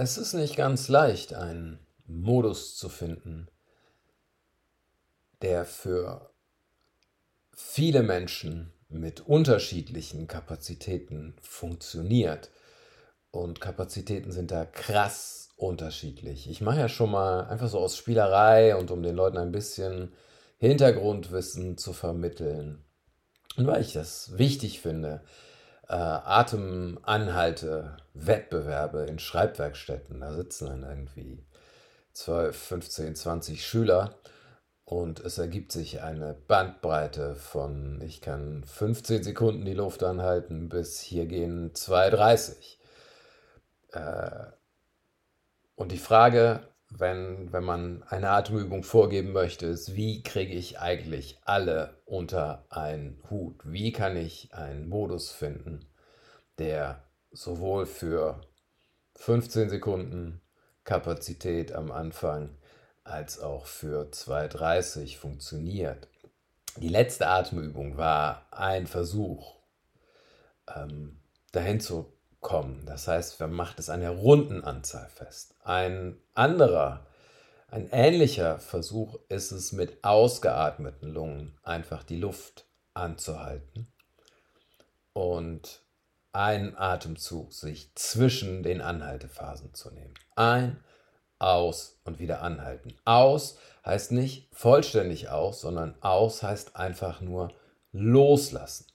Es ist nicht ganz leicht, einen Modus zu finden, der für viele Menschen mit unterschiedlichen Kapazitäten funktioniert. Und Kapazitäten sind da krass unterschiedlich. Ich mache ja schon mal einfach so aus Spielerei und um den Leuten ein bisschen Hintergrundwissen zu vermitteln. Und weil ich das wichtig finde, äh, Atemanhalte, Wettbewerbe in Schreibwerkstätten. Da sitzen dann irgendwie 12, 15, 20 Schüler und es ergibt sich eine Bandbreite von, ich kann 15 Sekunden die Luft anhalten, bis hier gehen 2,30. Äh, und die Frage, wenn, wenn man eine Atemübung vorgeben möchte, ist, wie kriege ich eigentlich alle unter einen Hut? Wie kann ich einen Modus finden, der sowohl für 15 Sekunden Kapazität am Anfang als auch für 2,30 funktioniert. Die letzte Atemübung war ein Versuch, ähm, dahin zu kommen. Das heißt, man macht es an der runden Anzahl fest. Ein anderer, ein ähnlicher Versuch ist es mit ausgeatmeten Lungen einfach die Luft anzuhalten und einen Atemzug sich zwischen den Anhaltephasen zu nehmen. Ein, aus und wieder anhalten. Aus heißt nicht vollständig aus, sondern aus heißt einfach nur loslassen.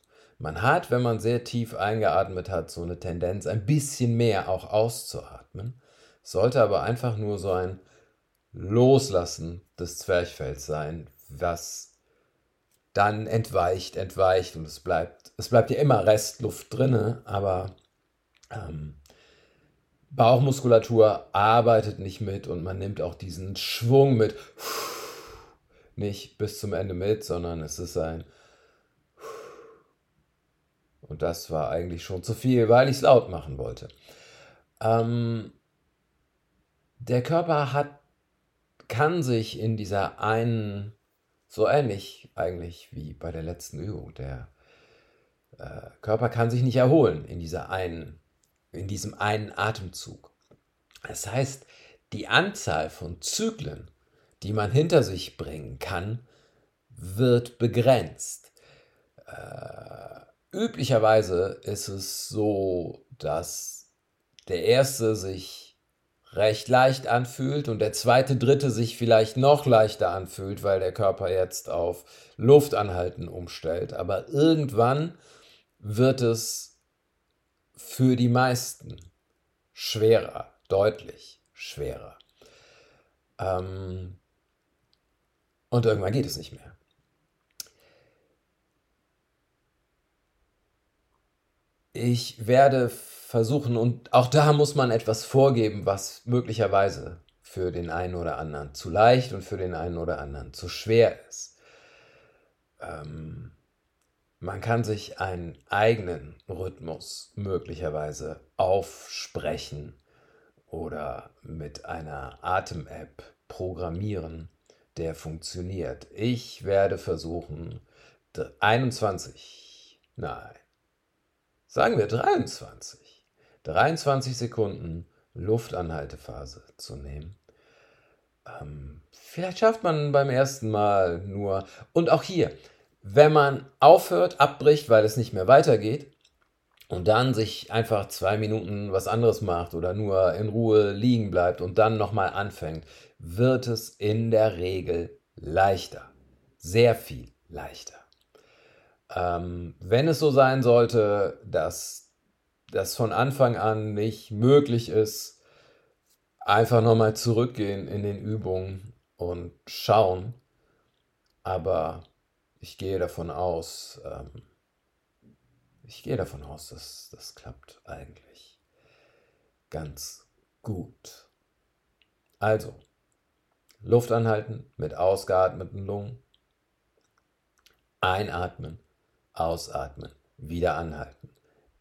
Man hat, wenn man sehr tief eingeatmet hat, so eine Tendenz, ein bisschen mehr auch auszuatmen. Sollte aber einfach nur so ein Loslassen des Zwerchfells sein, was dann entweicht, entweicht und es bleibt, es bleibt ja immer Restluft drinne, aber ähm, Bauchmuskulatur arbeitet nicht mit und man nimmt auch diesen Schwung mit nicht bis zum Ende mit, sondern es ist ein und das war eigentlich schon zu viel, weil ich es laut machen wollte. Ähm, der Körper hat, kann sich in dieser einen, so ähnlich eigentlich wie bei der letzten Übung, der äh, Körper kann sich nicht erholen in dieser einen in diesem einen Atemzug. Das heißt, die Anzahl von Zyklen, die man hinter sich bringen kann, wird begrenzt. Äh, üblicherweise ist es so, dass der erste sich recht leicht anfühlt und der zweite, dritte sich vielleicht noch leichter anfühlt, weil der Körper jetzt auf Luftanhalten umstellt. Aber irgendwann wird es für die meisten schwerer, deutlich schwerer. Ähm, und irgendwann geht es nicht mehr. Ich werde versuchen, und auch da muss man etwas vorgeben, was möglicherweise für den einen oder anderen zu leicht und für den einen oder anderen zu schwer ist. Ähm, man kann sich einen eigenen Rhythmus möglicherweise aufsprechen oder mit einer Atem-App programmieren, der funktioniert. Ich werde versuchen, 21, nein, sagen wir 23, 23 Sekunden Luftanhaltephase zu nehmen. Ähm, vielleicht schafft man beim ersten Mal nur, und auch hier, wenn man aufhört, abbricht, weil es nicht mehr weitergeht und dann sich einfach zwei Minuten was anderes macht oder nur in Ruhe liegen bleibt und dann nochmal anfängt, wird es in der Regel leichter. Sehr viel leichter. Ähm, wenn es so sein sollte, dass das von Anfang an nicht möglich ist, einfach nochmal zurückgehen in den Übungen und schauen. Aber ich gehe davon aus, ähm, ich gehe davon aus, dass das klappt eigentlich ganz gut. Also, Luft anhalten mit ausgeatmeten Lungen. Einatmen, ausatmen, wieder anhalten.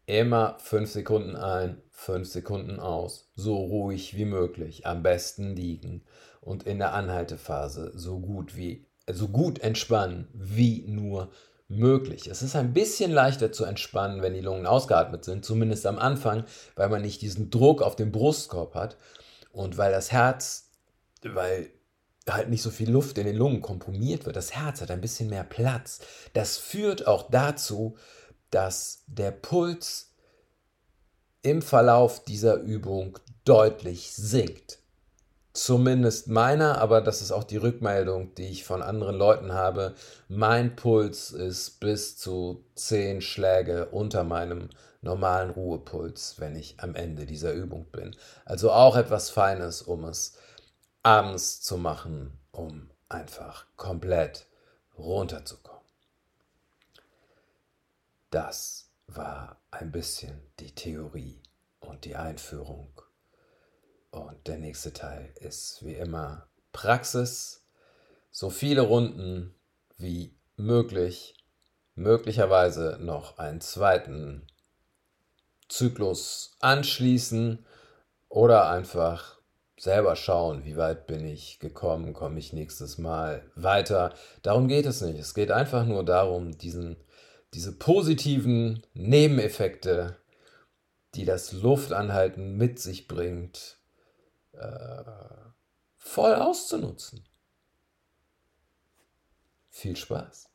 Immer 5 Sekunden ein, 5 Sekunden aus, so ruhig wie möglich, am besten liegen. Und in der Anhaltephase so gut wie so gut entspannen wie nur möglich. Es ist ein bisschen leichter zu entspannen, wenn die Lungen ausgeatmet sind, zumindest am Anfang, weil man nicht diesen Druck auf dem Brustkorb hat. Und weil das Herz, weil halt nicht so viel Luft in den Lungen komprimiert wird. Das Herz hat ein bisschen mehr Platz. Das führt auch dazu, dass der Puls im Verlauf dieser Übung deutlich sinkt. Zumindest meiner, aber das ist auch die Rückmeldung, die ich von anderen Leuten habe. Mein Puls ist bis zu 10 Schläge unter meinem normalen Ruhepuls, wenn ich am Ende dieser Übung bin. Also auch etwas Feines, um es abends zu machen, um einfach komplett runterzukommen. Das war ein bisschen die Theorie und die Einführung. Und der nächste Teil ist wie immer Praxis. So viele Runden wie möglich. Möglicherweise noch einen zweiten Zyklus anschließen oder einfach selber schauen, wie weit bin ich gekommen, komme ich nächstes Mal weiter. Darum geht es nicht. Es geht einfach nur darum, diesen, diese positiven Nebeneffekte, die das Luftanhalten mit sich bringt, äh, voll auszunutzen. Viel Spaß.